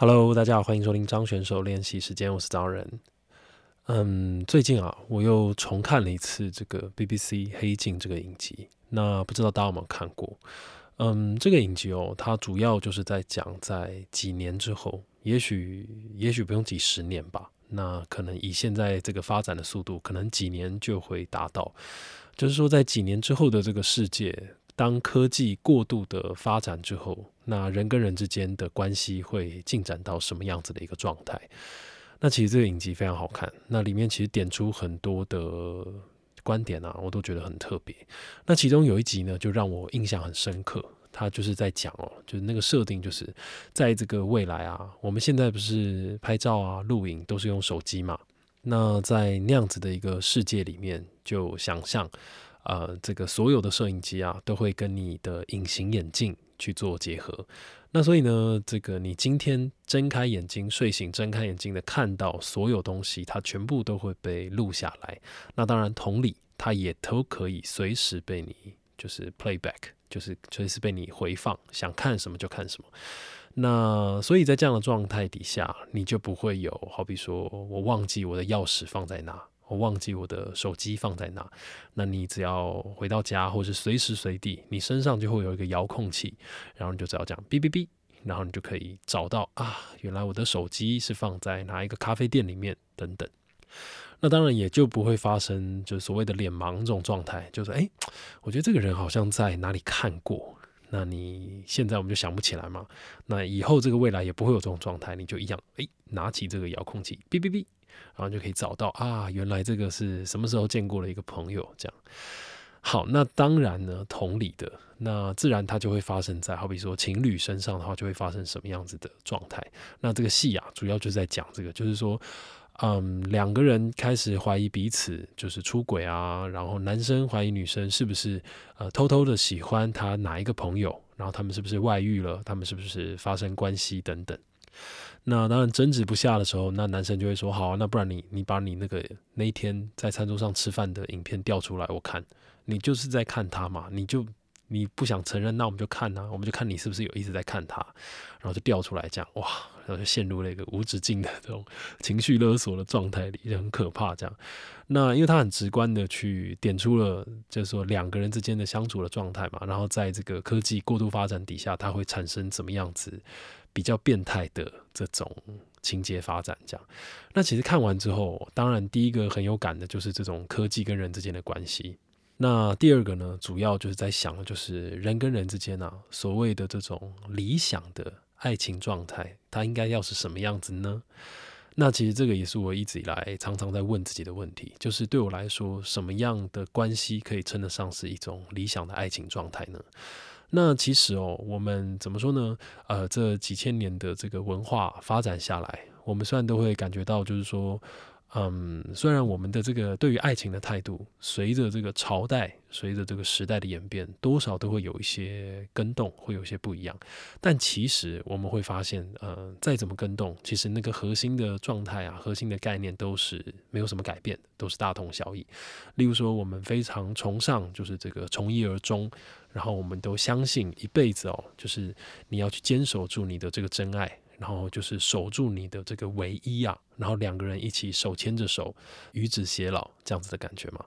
Hello，大家好，欢迎收听张选手练习时间，我是张仁。嗯，最近啊，我又重看了一次这个 BBC 黑镜这个影集，那不知道大家有没有看过？嗯，这个影集哦，它主要就是在讲在几年之后，也许也许不用几十年吧，那可能以现在这个发展的速度，可能几年就会达到，就是说在几年之后的这个世界。当科技过度的发展之后，那人跟人之间的关系会进展到什么样子的一个状态？那其实这个影集非常好看，那里面其实点出很多的观点啊，我都觉得很特别。那其中有一集呢，就让我印象很深刻，他就是在讲哦，就是那个设定，就是在这个未来啊，我们现在不是拍照啊、录影都是用手机嘛？那在那样子的一个世界里面，就想象。呃，这个所有的摄影机啊，都会跟你的隐形眼镜去做结合。那所以呢，这个你今天睁开眼睛，睡醒睁开眼睛的看到所有东西，它全部都会被录下来。那当然，同理，它也都可以随时被你就是 playback，就是随时被你回放，想看什么就看什么。那所以在这样的状态底下，你就不会有好比说我忘记我的钥匙放在哪。我忘记我的手机放在哪，那你只要回到家，或是随时随地，你身上就会有一个遥控器，然后你就只要这样哔哔哔，然后你就可以找到啊，原来我的手机是放在哪一个咖啡店里面等等。那当然也就不会发生就所谓的脸盲这种状态，就是诶，我觉得这个人好像在哪里看过，那你现在我们就想不起来嘛，那以后这个未来也不会有这种状态，你就一样诶，拿起这个遥控器哔哔哔。然后就可以找到啊，原来这个是什么时候见过的一个朋友，这样。好，那当然呢，同理的，那自然它就会发生在好比说情侣身上的话，就会发生什么样子的状态。那这个戏啊，主要就在讲这个，就是说，嗯，两个人开始怀疑彼此就是出轨啊，然后男生怀疑女生是不是呃偷偷的喜欢他哪一个朋友，然后他们是不是外遇了，他们是不是发生关系等等。那当然争执不下的时候，那男生就会说：“好，那不然你你把你那个那一天在餐桌上吃饭的影片调出来，我看你就是在看他嘛，你就你不想承认，那我们就看啊，我们就看你是不是有一直在看他，然后就调出来这样，哇，然后就陷入了一个无止境的这种情绪勒索的状态里，就很可怕这样。那因为他很直观的去点出了，就是说两个人之间的相处的状态嘛，然后在这个科技过度发展底下，它会产生怎么样子？”比较变态的这种情节发展，这样。那其实看完之后，当然第一个很有感的就是这种科技跟人之间的关系。那第二个呢，主要就是在想的就是人跟人之间啊，所谓的这种理想的爱情状态，它应该要是什么样子呢？那其实这个也是我一直以来常常在问自己的问题，就是对我来说，什么样的关系可以称得上是一种理想的爱情状态呢？那其实哦，我们怎么说呢？呃，这几千年的这个文化发展下来，我们虽然都会感觉到，就是说。嗯，虽然我们的这个对于爱情的态度，随着这个朝代、随着这个时代的演变，多少都会有一些跟动，会有些不一样。但其实我们会发现，呃，再怎么跟动，其实那个核心的状态啊，核心的概念都是没有什么改变，都是大同小异。例如说，我们非常崇尚就是这个从一而终，然后我们都相信一辈子哦，就是你要去坚守住你的这个真爱。然后就是守住你的这个唯一啊，然后两个人一起手牵着手，与子偕老这样子的感觉嘛。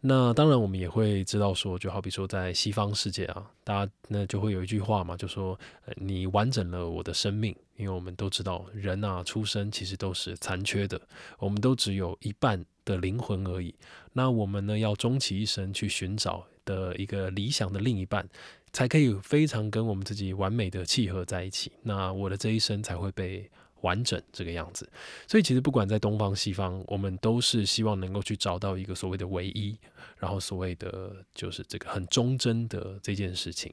那当然我们也会知道说，就好比说在西方世界啊，大家那就会有一句话嘛，就说你完整了我的生命，因为我们都知道人啊出生其实都是残缺的，我们都只有一半的灵魂而已。那我们呢要终其一生去寻找的一个理想的另一半。才可以非常跟我们自己完美的契合在一起，那我的这一生才会被完整这个样子。所以其实不管在东方西方，我们都是希望能够去找到一个所谓的唯一，然后所谓的就是这个很忠贞的这件事情。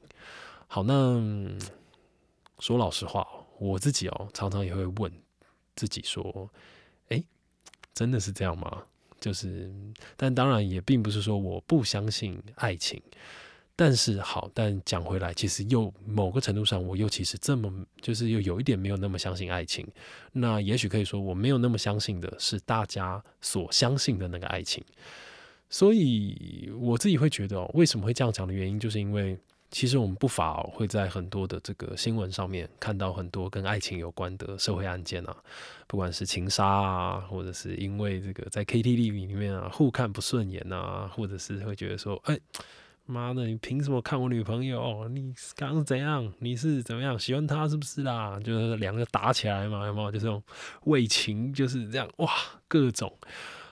好，那说老实话，我自己哦常常也会问自己说，哎，真的是这样吗？就是，但当然也并不是说我不相信爱情。但是好，但讲回来，其实又某个程度上，我又其实这么就是又有一点没有那么相信爱情。那也许可以说，我没有那么相信的是大家所相信的那个爱情。所以我自己会觉得，为什么会这样讲的原因，就是因为其实我们不乏会在很多的这个新闻上面看到很多跟爱情有关的社会案件啊，不管是情杀啊，或者是因为这个在 KTV 里面啊互看不顺眼啊，或者是会觉得说，哎，妈的，你凭什么看我女朋友？你刚刚怎样？你是怎么样喜欢她是不是啦？就是两个打起来嘛，有没有？就是这种为情就是这样哇，各种。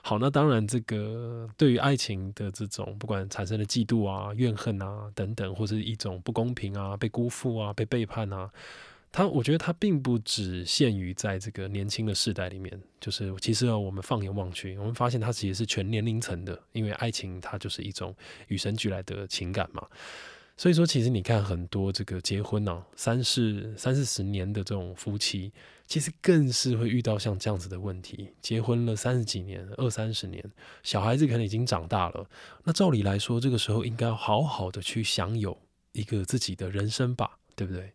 好，那当然，这个对于爱情的这种不管产生的嫉妒啊、怨恨啊等等，或者一种不公平啊、被辜负啊、被背叛啊，它我觉得它并不只限于在这个年轻的世代里面。就是其实我们放眼望去，我们发现它其实是全年龄层的，因为爱情它就是一种与生俱来的情感嘛。所以说，其实你看很多这个结婚啊，三四三四十年的这种夫妻，其实更是会遇到像这样子的问题。结婚了三十几年、二三十年，小孩子可能已经长大了。那照理来说，这个时候应该好好的去享有一个自己的人生吧，对不对？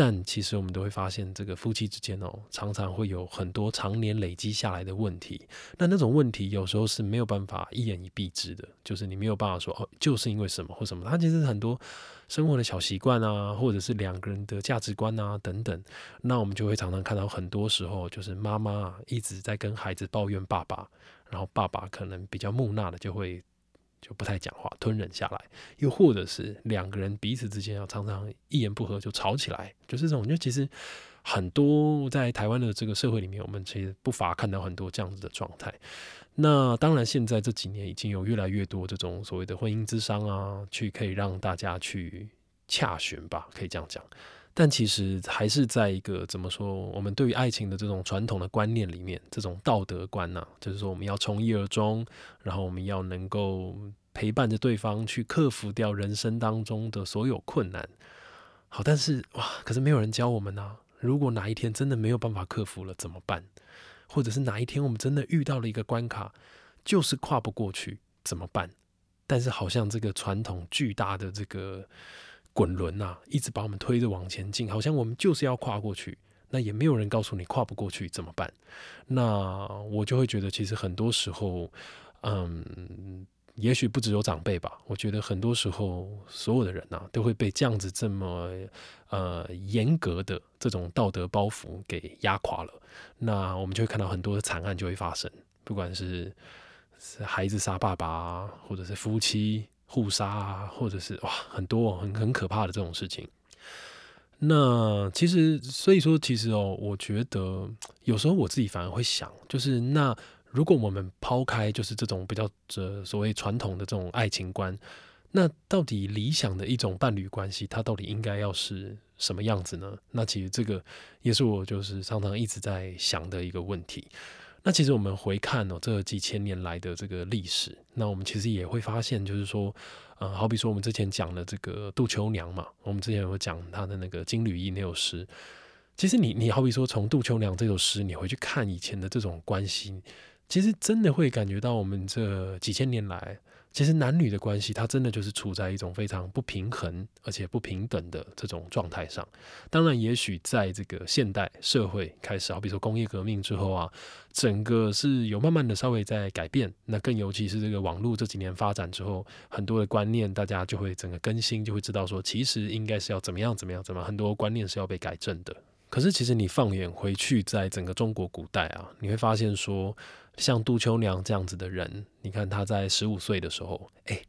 但其实我们都会发现，这个夫妻之间哦，常常会有很多常年累积下来的问题。那那种问题有时候是没有办法一言以蔽之的，就是你没有办法说哦，就是因为什么或什么。它其实很多生活的小习惯啊，或者是两个人的价值观啊等等。那我们就会常常看到，很多时候就是妈妈一直在跟孩子抱怨爸爸，然后爸爸可能比较木讷的就会。就不太讲话，吞忍下来，又或者是两个人彼此之间要常常一言不合就吵起来，就是这种。就其实很多在台湾的这个社会里面，我们其实不乏看到很多这样子的状态。那当然，现在这几年已经有越来越多这种所谓的婚姻之商啊，去可以让大家去洽询吧，可以这样讲。但其实还是在一个怎么说，我们对于爱情的这种传统的观念里面，这种道德观呢，就是说我们要从一而终，然后我们要能够陪伴着对方去克服掉人生当中的所有困难。好，但是哇，可是没有人教我们呢。如果哪一天真的没有办法克服了怎么办？或者是哪一天我们真的遇到了一个关卡，就是跨不过去怎么办？但是好像这个传统巨大的这个。滚轮呐，一直把我们推着往前进，好像我们就是要跨过去。那也没有人告诉你跨不过去怎么办。那我就会觉得，其实很多时候，嗯，也许不只有长辈吧。我觉得很多时候，所有的人呐，都会被这样子这么呃严格的这种道德包袱给压垮了。那我们就会看到很多的惨案就会发生，不管是是孩子杀爸爸，或者是夫妻。互杀啊，或者是哇，很多很很可怕的这种事情。那其实，所以说，其实哦，我觉得有时候我自己反而会想，就是那如果我们抛开就是这种比较这所谓传统的这种爱情观，那到底理想的一种伴侣关系，它到底应该要是什么样子呢？那其实这个也是我就是常常一直在想的一个问题。那其实我们回看哦，这几千年来的这个历史，那我们其实也会发现，就是说，呃，好比说我们之前讲的这个杜秋娘嘛，我们之前有讲她的那个金缕衣那首诗，其实你你好比说从杜秋娘这首诗，你回去看以前的这种关系，其实真的会感觉到我们这几千年来。其实男女的关系，它真的就是处在一种非常不平衡而且不平等的这种状态上。当然，也许在这个现代社会开始，好比说工业革命之后啊，整个是有慢慢的稍微在改变。那更尤其是这个网络这几年发展之后，很多的观念大家就会整个更新，就会知道说，其实应该是要怎么样怎么样怎么，很多观念是要被改正的。可是，其实你放眼回去，在整个中国古代啊，你会发现说，像杜秋娘这样子的人，你看他在十五岁的时候，哎，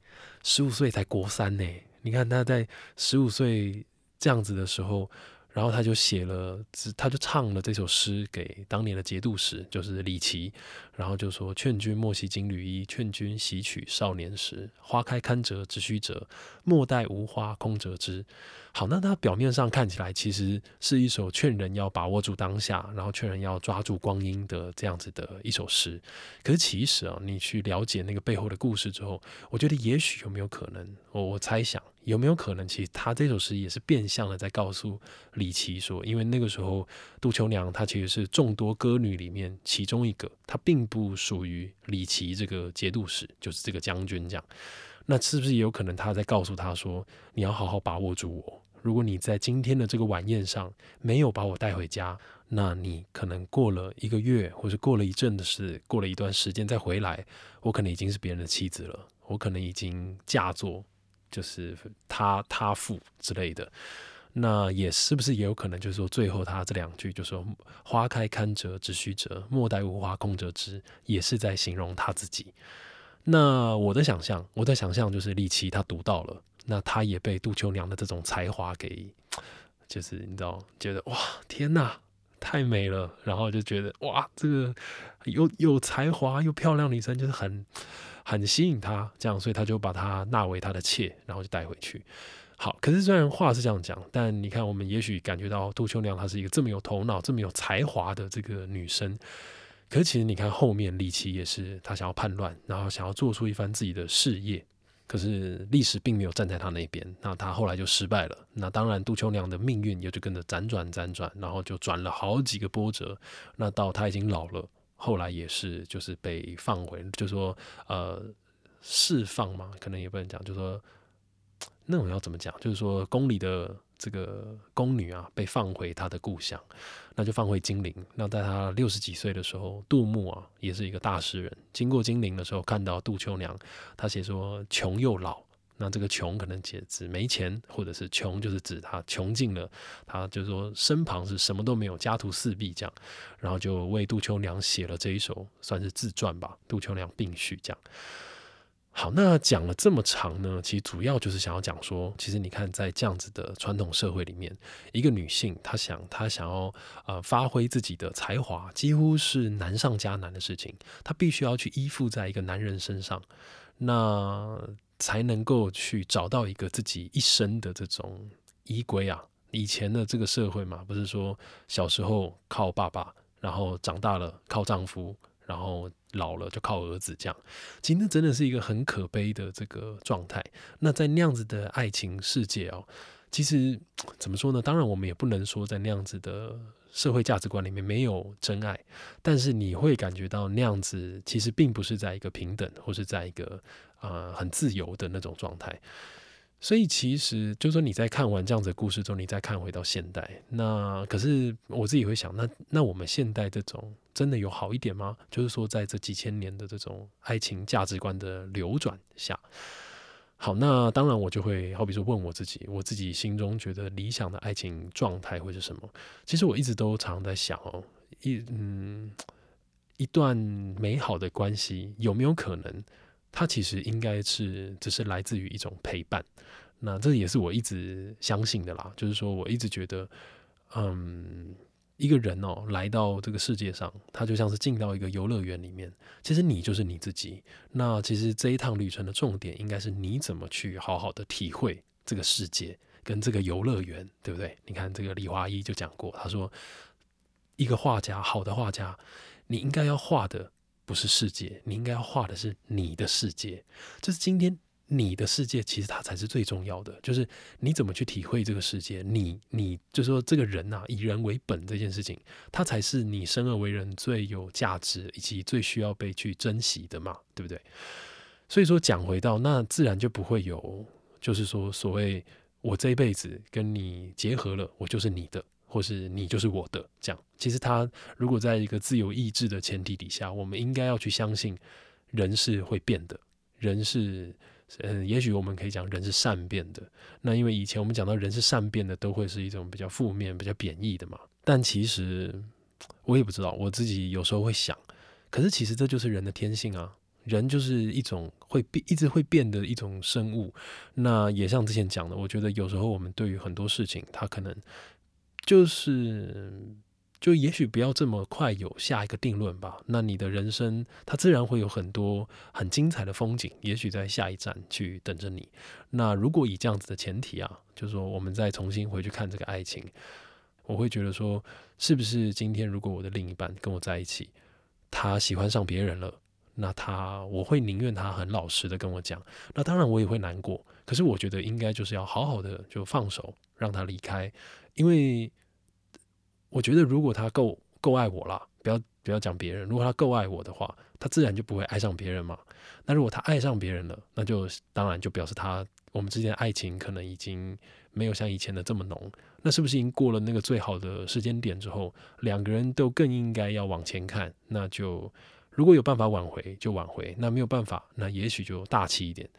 十五岁才国三呢。你看他在十五岁这样子的时候。然后他就写了，他就唱了这首诗给当年的节度使，就是李琦。然后就说：“劝君莫惜金缕衣，劝君惜取少年时。花开堪折直须折，莫待无花空折枝。”好，那他表面上看起来其实是一首劝人要把握住当下，然后劝人要抓住光阴的这样子的一首诗。可是其实啊，你去了解那个背后的故事之后，我觉得也许有没有可能，我我猜想。有没有可能，其实他这首诗也是变相的在告诉李琦说，因为那个时候杜秋娘她其实是众多歌女里面其中一个，她并不属于李琦这个节度使，就是这个将军这样。那是不是也有可能他在告诉他说，你要好好把握住我？如果你在今天的这个晚宴上没有把我带回家，那你可能过了一个月，或者过了一阵的事，过了一段时间再回来，我可能已经是别人的妻子了，我可能已经嫁作。就是他他父之类的。那也是不是也有可能，就是说最后他这两句就说“花开堪折直须折，莫待无花空折枝”，也是在形容他自己。那我的想象，我的想象就是李琦他读到了，那他也被杜秋娘的这种才华给，就是你知道，觉得哇天哪，太美了，然后就觉得哇这个有有才华又漂亮女生，就是很很吸引他，这样，所以他就把她纳为他的妾，然后就带回去。好，可是虽然话是这样讲，但你看，我们也许感觉到杜秋娘她是一个这么有头脑、这么有才华的这个女生。可是其实你看后面李琦也是，他想要叛乱，然后想要做出一番自己的事业。可是历史并没有站在他那边，那他后来就失败了。那当然，杜秋娘的命运也就跟着辗转辗转，然后就转了好几个波折。那到他已经老了，后来也是就是被放回，就说呃释放嘛，可能也不能讲，就说。那种要怎么讲？就是说，宫里的这个宫女啊，被放回她的故乡，那就放回金陵。那在她六十几岁的时候，杜牧啊，也是一个大诗人，经过金陵的时候，看到杜秋娘，他写说穷又老。那这个穷可能指指没钱，或者是穷就是指他穷尽了，他就说身旁是什么都没有，家徒四壁这样。然后就为杜秋娘写了这一首，算是自传吧，《杜秋娘病序》这样。好，那讲了这么长呢，其实主要就是想要讲说，其实你看，在这样子的传统社会里面，一个女性她想她想要呃发挥自己的才华，几乎是难上加难的事情。她必须要去依附在一个男人身上，那才能够去找到一个自己一生的这种依归啊。以前的这个社会嘛，不是说小时候靠爸爸，然后长大了靠丈夫。然后老了就靠儿子这样，其实那真的是一个很可悲的这个状态。那在那样子的爱情世界哦，其实怎么说呢？当然我们也不能说在那样子的社会价值观里面没有真爱，但是你会感觉到那样子其实并不是在一个平等或是在一个呃很自由的那种状态。所以其实就说，你在看完这样子的故事之后，你再看回到现代，那可是我自己会想，那那我们现代这种真的有好一点吗？就是说，在这几千年的这种爱情价值观的流转下，好，那当然我就会好比说问我自己，我自己心中觉得理想的爱情状态会是什么？其实我一直都常在想哦，一嗯，一段美好的关系有没有可能？它其实应该是只是来自于一种陪伴，那这也是我一直相信的啦。就是说我一直觉得，嗯，一个人哦来到这个世界上，他就像是进到一个游乐园里面，其实你就是你自己。那其实这一趟旅程的重点应该是你怎么去好好的体会这个世界跟这个游乐园，对不对？你看这个李华一就讲过，他说，一个画家，好的画家，你应该要画的。不是世界，你应该要画的是你的世界。就是今天你的世界，其实它才是最重要的。就是你怎么去体会这个世界，你你就说这个人呐，以人为本这件事情，它才是你生而为人最有价值以及最需要被去珍惜的嘛，对不对？所以说讲回到那，自然就不会有，就是说所谓我这一辈子跟你结合了，我就是你的。或是你就是我的，这样。其实他如果在一个自由意志的前提底下，我们应该要去相信人是会变的，人是，嗯，也许我们可以讲人是善变的。那因为以前我们讲到人是善变的，都会是一种比较负面、比较贬义的嘛。但其实我也不知道，我自己有时候会想，可是其实这就是人的天性啊，人就是一种会变、一直会变的一种生物。那也像之前讲的，我觉得有时候我们对于很多事情，他可能。就是，就也许不要这么快有下一个定论吧。那你的人生，它自然会有很多很精彩的风景，也许在下一站去等着你。那如果以这样子的前提啊，就是说我们再重新回去看这个爱情，我会觉得说，是不是今天如果我的另一半跟我在一起，他喜欢上别人了，那他我会宁愿他很老实的跟我讲。那当然我也会难过，可是我觉得应该就是要好好的就放手让他离开，因为。我觉得，如果他够够爱我啦，不要不要讲别人。如果他够爱我的话，他自然就不会爱上别人嘛。那如果他爱上别人了，那就当然就表示他我们之间的爱情可能已经没有像以前的这么浓。那是不是已经过了那个最好的时间点之后，两个人都更应该要往前看？那就如果有办法挽回就挽回，那没有办法，那也许就大气一点。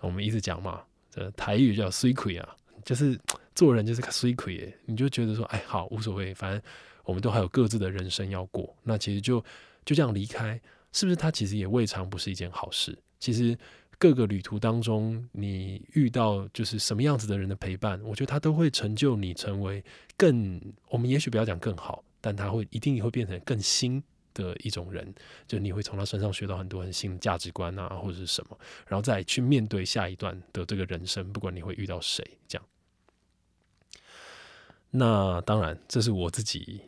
我们一直讲嘛。的台语叫 “secret” 啊，就是 做人就是水亏哎，你就觉得说，哎，好无所谓，反正我们都还有各自的人生要过，那其实就就这样离开，是不是？他其实也未尝不是一件好事。其实各个旅途当中，你遇到就是什么样子的人的陪伴，我觉得他都会成就你成为更，我们也许不要讲更好，但他会一定会变成更新。的一种人，就你会从他身上学到很多很新的价值观啊，或者是什么，然后再去面对下一段的这个人生，不管你会遇到谁，这样。那当然，这是我自己。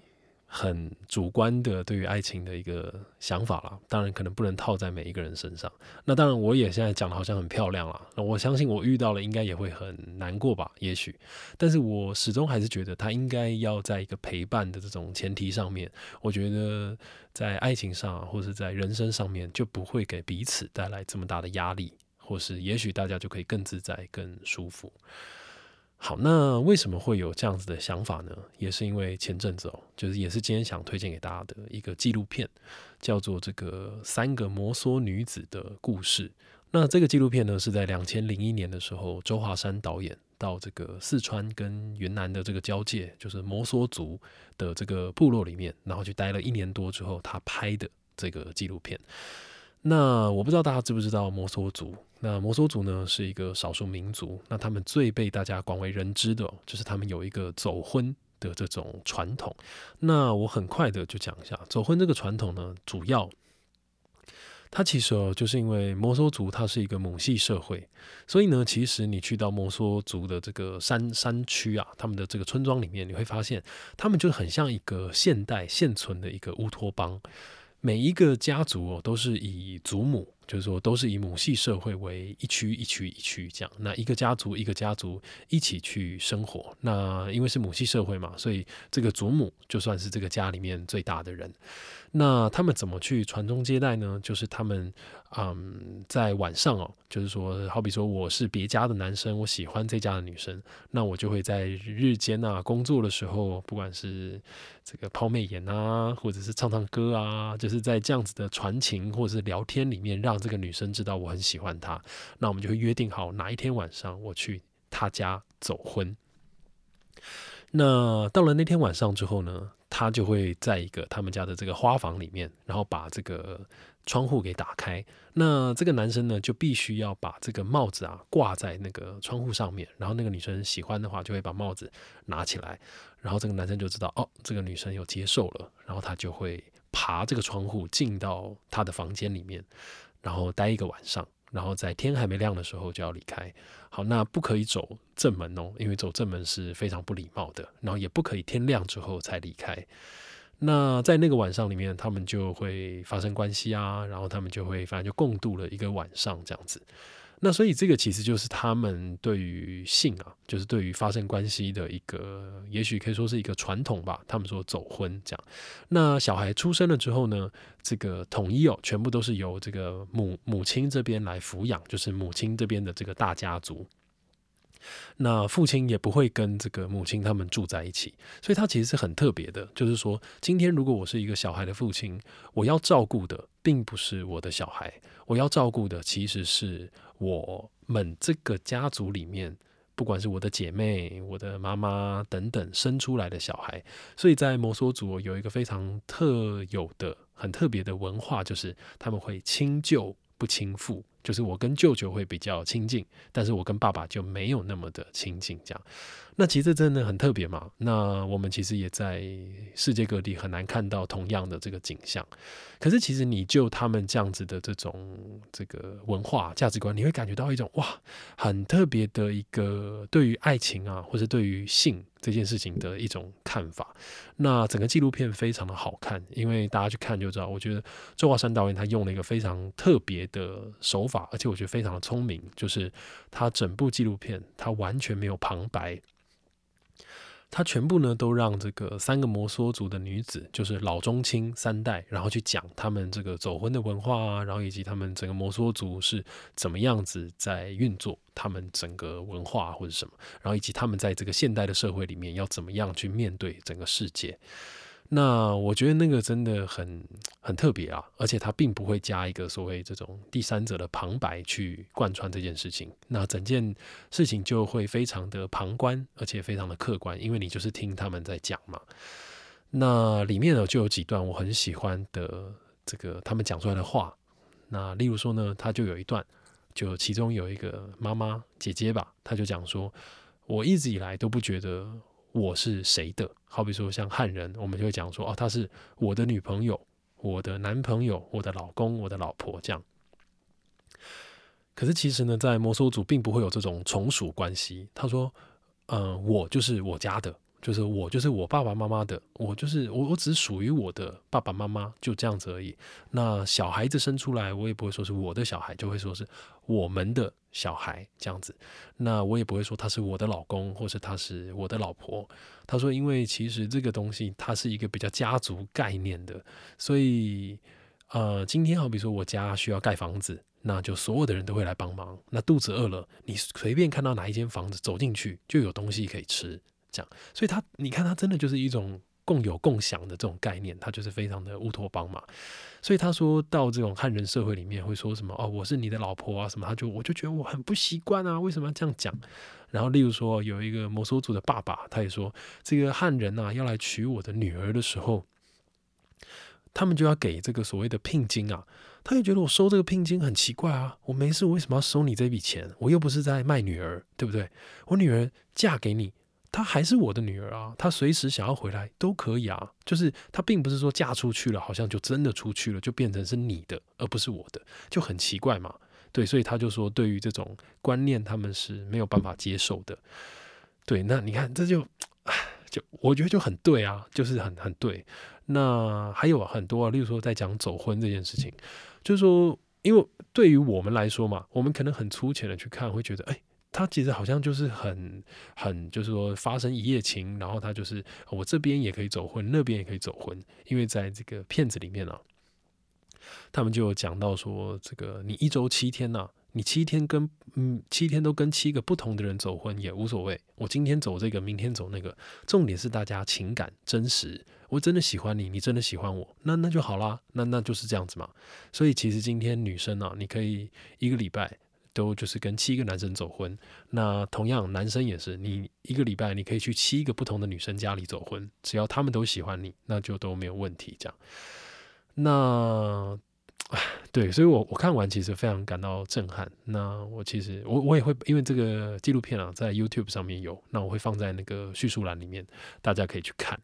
很主观的对于爱情的一个想法了，当然可能不能套在每一个人身上。那当然，我也现在讲的好像很漂亮了。我相信我遇到了，应该也会很难过吧？也许，但是我始终还是觉得他应该要在一个陪伴的这种前提上面。我觉得在爱情上或者在人生上面，就不会给彼此带来这么大的压力，或是也许大家就可以更自在、更舒服。好，那为什么会有这样子的想法呢？也是因为前阵子哦，就是也是今天想推荐给大家的一个纪录片，叫做《这个三个摩梭女子的故事》。那这个纪录片呢，是在两千零一年的时候，周华山导演到这个四川跟云南的这个交界，就是摩梭族的这个部落里面，然后去待了一年多之后，他拍的这个纪录片。那我不知道大家知不知道摩梭族？那摩梭族呢是一个少数民族，那他们最被大家广为人知的，就是他们有一个走婚的这种传统。那我很快的就讲一下走婚这个传统呢，主要它其实哦，就是因为摩梭族它是一个母系社会，所以呢，其实你去到摩梭族的这个山山区啊，他们的这个村庄里面，你会发现他们就很像一个现代现存的一个乌托邦。每一个家族哦，都是以祖母，就是说都是以母系社会为一区一区一区这样。那一个家族一个家族一起去生活。那因为是母系社会嘛，所以这个祖母就算是这个家里面最大的人。那他们怎么去传宗接代呢？就是他们。嗯，在晚上哦，就是说，好比说我是别家的男生，我喜欢这家的女生，那我就会在日间啊工作的时候，不管是这个抛媚眼啊，或者是唱唱歌啊，就是在这样子的传情或者是聊天里面，让这个女生知道我很喜欢她。那我们就会约定好哪一天晚上我去她家走婚。那到了那天晚上之后呢，他就会在一个他们家的这个花房里面，然后把这个。窗户给打开，那这个男生呢就必须要把这个帽子啊挂在那个窗户上面，然后那个女生喜欢的话就会把帽子拿起来，然后这个男生就知道哦，这个女生有接受了，然后他就会爬这个窗户进到他的房间里面，然后待一个晚上，然后在天还没亮的时候就要离开。好，那不可以走正门哦，因为走正门是非常不礼貌的，然后也不可以天亮之后才离开。那在那个晚上里面，他们就会发生关系啊，然后他们就会反正就共度了一个晚上这样子。那所以这个其实就是他们对于性啊，就是对于发生关系的一个，也许可以说是一个传统吧。他们说走婚这样。那小孩出生了之后呢，这个统一哦，全部都是由这个母母亲这边来抚养，就是母亲这边的这个大家族。那父亲也不会跟这个母亲他们住在一起，所以他其实是很特别的。就是说，今天如果我是一个小孩的父亲，我要照顾的并不是我的小孩，我要照顾的其实是我们这个家族里面，不管是我的姐妹、我的妈妈等等生出来的小孩。所以在摩梭族有一个非常特有的、很特别的文化，就是他们会亲舅不亲父。就是我跟舅舅会比较亲近，但是我跟爸爸就没有那么的亲近。这样，那其实真的很特别嘛。那我们其实也在世界各地很难看到同样的这个景象。可是其实你就他们这样子的这种这个文化价值观，你会感觉到一种哇，很特别的一个对于爱情啊，或者对于性。这件事情的一种看法。那整个纪录片非常的好看，因为大家去看就知道。我觉得周华山导演他用了一个非常特别的手法，而且我觉得非常的聪明，就是他整部纪录片他完全没有旁白。他全部呢都让这个三个摩梭族的女子，就是老中青三代，然后去讲他们这个走婚的文化啊，然后以及他们整个摩梭族是怎么样子在运作，他们整个文化或者什么，然后以及他们在这个现代的社会里面要怎么样去面对整个世界。那我觉得那个真的很很特别啊，而且他并不会加一个所谓这种第三者的旁白去贯穿这件事情，那整件事情就会非常的旁观，而且非常的客观，因为你就是听他们在讲嘛。那里面呢就有几段我很喜欢的这个他们讲出来的话，那例如说呢，他就有一段，就其中有一个妈妈姐姐吧，她就讲说，我一直以来都不觉得。我是谁的？好比说像汉人，我们就会讲说，哦，他是我的女朋友、我的男朋友、我的老公、我的老婆这样。可是其实呢，在摩梭族并不会有这种从属关系。他说，嗯，我就是我家的。就是我，就是我爸爸妈妈的，我就是我，我只属于我的爸爸妈妈，就这样子而已。那小孩子生出来，我也不会说是我的小孩，就会说是我们的小孩这样子。那我也不会说他是我的老公，或是他是我的老婆。他说，因为其实这个东西它是一个比较家族概念的，所以呃，今天好比说我家需要盖房子，那就所有的人都会来帮忙。那肚子饿了，你随便看到哪一间房子走进去，就有东西可以吃。这样，所以他，你看他真的就是一种共有共享的这种概念，他就是非常的乌托邦嘛。所以他说到这种汉人社会里面会说什么哦，我是你的老婆啊什么，他就我就觉得我很不习惯啊，为什么要这样讲？然后例如说有一个摩梭族的爸爸，他也说这个汉人呐要来娶我的女儿的时候，他们就要给这个所谓的聘金啊，他就觉得我收这个聘金很奇怪啊，我没事，我为什么要收你这笔钱？我又不是在卖女儿，对不对？我女儿嫁给你。她还是我的女儿啊，她随时想要回来都可以啊。就是她并不是说嫁出去了，好像就真的出去了，就变成是你的，而不是我的，就很奇怪嘛。对，所以他就说，对于这种观念，他们是没有办法接受的。对，那你看，这就，就我觉得就很对啊，就是很很对。那还有很多啊，例如说在讲走婚这件事情，就是说，因为对于我们来说嘛，我们可能很粗浅的去看，会觉得，哎。他其实好像就是很很，就是说发生一夜情，然后他就是我这边也可以走婚，那边也可以走婚，因为在这个片子里面呢，他们就讲到说，这个你一周七天呢，你七天跟嗯七天都跟七个不同的人走婚也无所谓，我今天走这个，明天走那个，重点是大家情感真实，我真的喜欢你，你真的喜欢我，那那就好啦，那那就是这样子嘛。所以其实今天女生呢，你可以一个礼拜。都就是跟七个男生走婚，那同样男生也是，你一个礼拜你可以去七个不同的女生家里走婚，只要他们都喜欢你，那就都没有问题。这样，那对，所以我我看完其实非常感到震撼。那我其实我我也会因为这个纪录片啊，在 YouTube 上面有，那我会放在那个叙述栏里面，大家可以去看。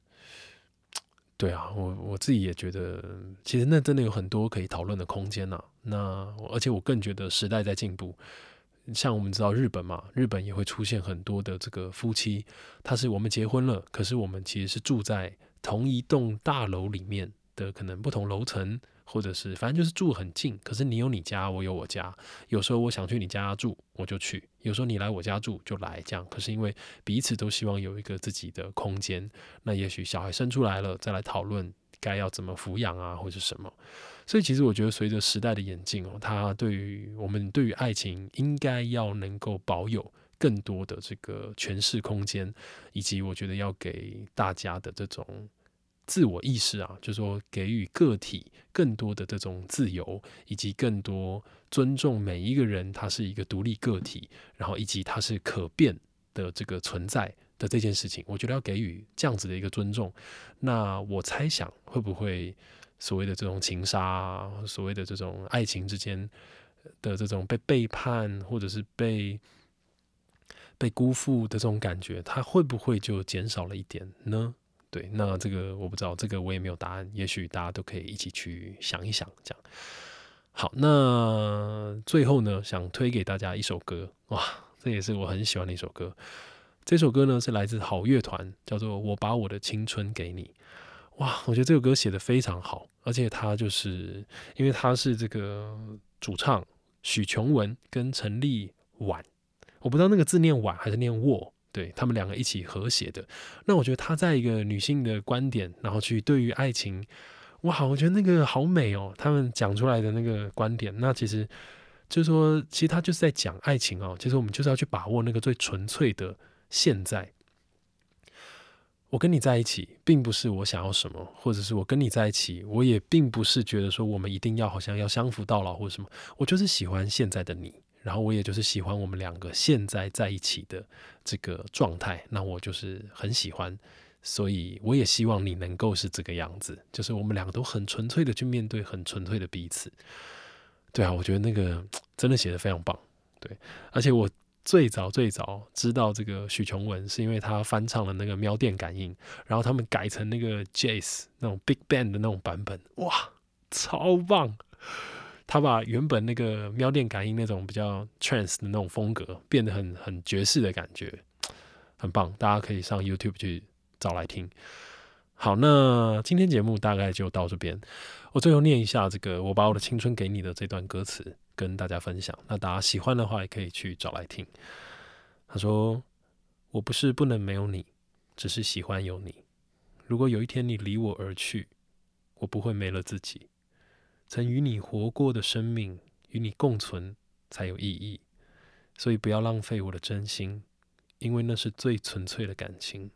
对啊，我我自己也觉得，其实那真的有很多可以讨论的空间呐。那而且我更觉得时代在进步，像我们知道日本嘛，日本也会出现很多的这个夫妻，他是我们结婚了，可是我们其实是住在同一栋大楼里面的，可能不同楼层。或者是反正就是住很近，可是你有你家，我有我家。有时候我想去你家住，我就去；有时候你来我家住，就来。这样，可是因为彼此都希望有一个自己的空间，那也许小孩生出来了，再来讨论该要怎么抚养啊，或者什么。所以其实我觉得，随着时代的演进哦，它对于我们对于爱情，应该要能够保有更多的这个诠释空间，以及我觉得要给大家的这种。自我意识啊，就是说给予个体更多的这种自由，以及更多尊重每一个人，他是一个独立个体，然后以及他是可变的这个存在的这件事情，我觉得要给予这样子的一个尊重。那我猜想会不会所谓的这种情杀，所谓的这种爱情之间的这种被背叛，或者是被被辜负的这种感觉，他会不会就减少了一点呢？对，那这个我不知道，这个我也没有答案。也许大家都可以一起去想一想，这样。好，那最后呢，想推给大家一首歌，哇，这也是我很喜欢的一首歌。这首歌呢是来自好乐团，叫做《我把我的青春给你》。哇，我觉得这首歌写的非常好，而且它就是因为它是这个主唱许琼文跟陈立婉，我不知道那个字念婉还是念沃。对他们两个一起合写的，那我觉得他在一个女性的观点，然后去对于爱情，哇，我觉得那个好美哦。他们讲出来的那个观点，那其实就是说，其实他就是在讲爱情哦。其实我们就是要去把握那个最纯粹的现在。我跟你在一起，并不是我想要什么，或者是我跟你在一起，我也并不是觉得说我们一定要好像要相扶到老或者什么，我就是喜欢现在的你，然后我也就是喜欢我们两个现在在一起的这个状态，那我就是很喜欢，所以我也希望你能够是这个样子，就是我们两个都很纯粹的去面对，很纯粹的彼此。对啊，我觉得那个真的写的非常棒，对，而且我。最早最早知道这个许琼文，是因为他翻唱了那个《喵电感应》，然后他们改成那个 Jazz 那种 Big Band 的那种版本，哇，超棒！他把原本那个《喵电感应》那种比较 Trance 的那种风格，变得很很爵士的感觉，很棒。大家可以上 YouTube 去找来听。好，那今天节目大概就到这边。我最后念一下这个，我把我的青春给你的这段歌词。跟大家分享，那大家喜欢的话也可以去找来听。他说：“我不是不能没有你，只是喜欢有你。如果有一天你离我而去，我不会没了自己。曾与你活过的生命，与你共存才有意义。所以不要浪费我的真心，因为那是最纯粹的感情。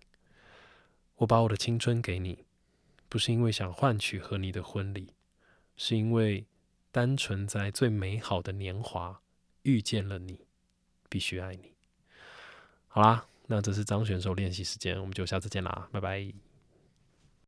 我把我的青春给你，不是因为想换取和你的婚礼，是因为……”单纯在最美好的年华遇见了你，必须爱你。好啦，那这是张选手练习时间，我们就下次见啦，拜拜。